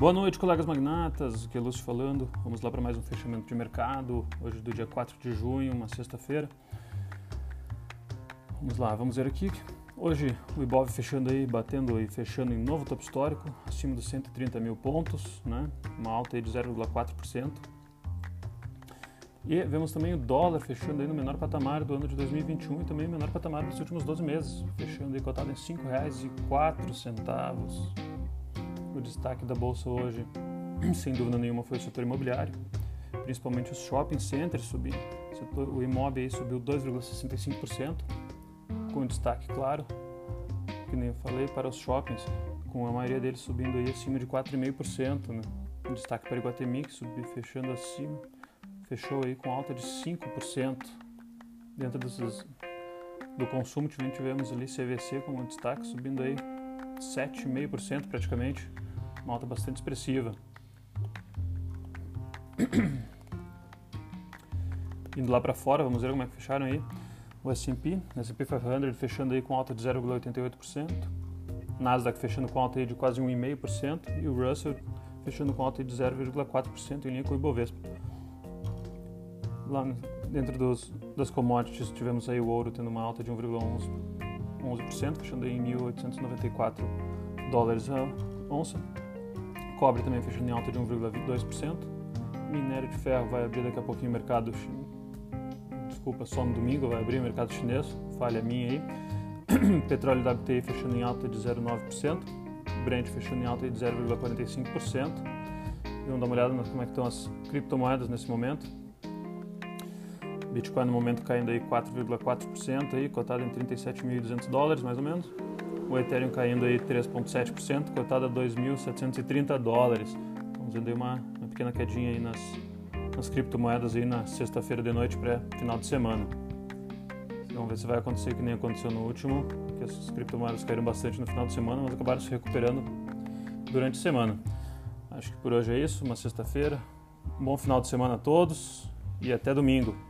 Boa noite, colegas magnatas. Aqui é Lúcio falando. Vamos lá para mais um fechamento de mercado. Hoje do dia 4 de junho, uma sexta-feira. Vamos lá, vamos ver aqui. Hoje o Ibov fechando aí, batendo e fechando em novo topo histórico, acima dos 130 mil pontos, né? Uma alta aí de 0,4%. E vemos também o dólar fechando aí no menor patamar do ano de 2021 e também o menor patamar dos últimos 12 meses, fechando aí cotado em R$ 5,04 o destaque da bolsa hoje, sem dúvida nenhuma, foi o setor imobiliário, principalmente os shopping centers subindo. O imóvel aí subiu 2,65%, com destaque, claro, que nem eu falei, para os shoppings, com a maioria deles subindo aí acima de 4,5%. Né? Um destaque para Iguatemi, que subiu fechando acima, fechou aí com alta de 5%. Dentro do consumo tivemos ali CVC como destaque, subindo aí 7,5% praticamente, uma alta bastante expressiva. Indo lá para fora, vamos ver como é que fecharam aí. O S&P, S&P 500 fechando aí com alta de 0,88%, Nasdaq fechando com alta aí de quase 1,5% e o Russell fechando com alta de 0,4% em linha com o Ibovespa. Lá dentro dos, das commodities tivemos aí o ouro tendo uma alta de 1,11%, 11%, fechando em 1.894 dólares a onça. Cobre também fechando em alta de 1,2%. Minério de ferro vai abrir daqui a pouquinho o mercado desculpa, só no domingo vai abrir o mercado chinês, falha minha aí. Petróleo WTI fechando em alta de 0,9%, Brent fechando em alta de 0,45%. E vamos dar uma olhada como é que estão as criptomoedas nesse momento. Bitcoin no momento caindo aí 4,4%, aí, cotado em 37.200 dólares mais ou menos. O Ethereum caindo aí 3,7%, cotado a 2.730 dólares. Vamos vendo aí uma, uma pequena quedinha aí nas, nas criptomoedas aí na sexta-feira de noite para final de semana. Vamos ver se vai acontecer que nem aconteceu no último, que as criptomoedas caíram bastante no final de semana, mas acabaram se recuperando durante a semana. Acho que por hoje é isso, uma sexta-feira. Um bom final de semana a todos e até domingo.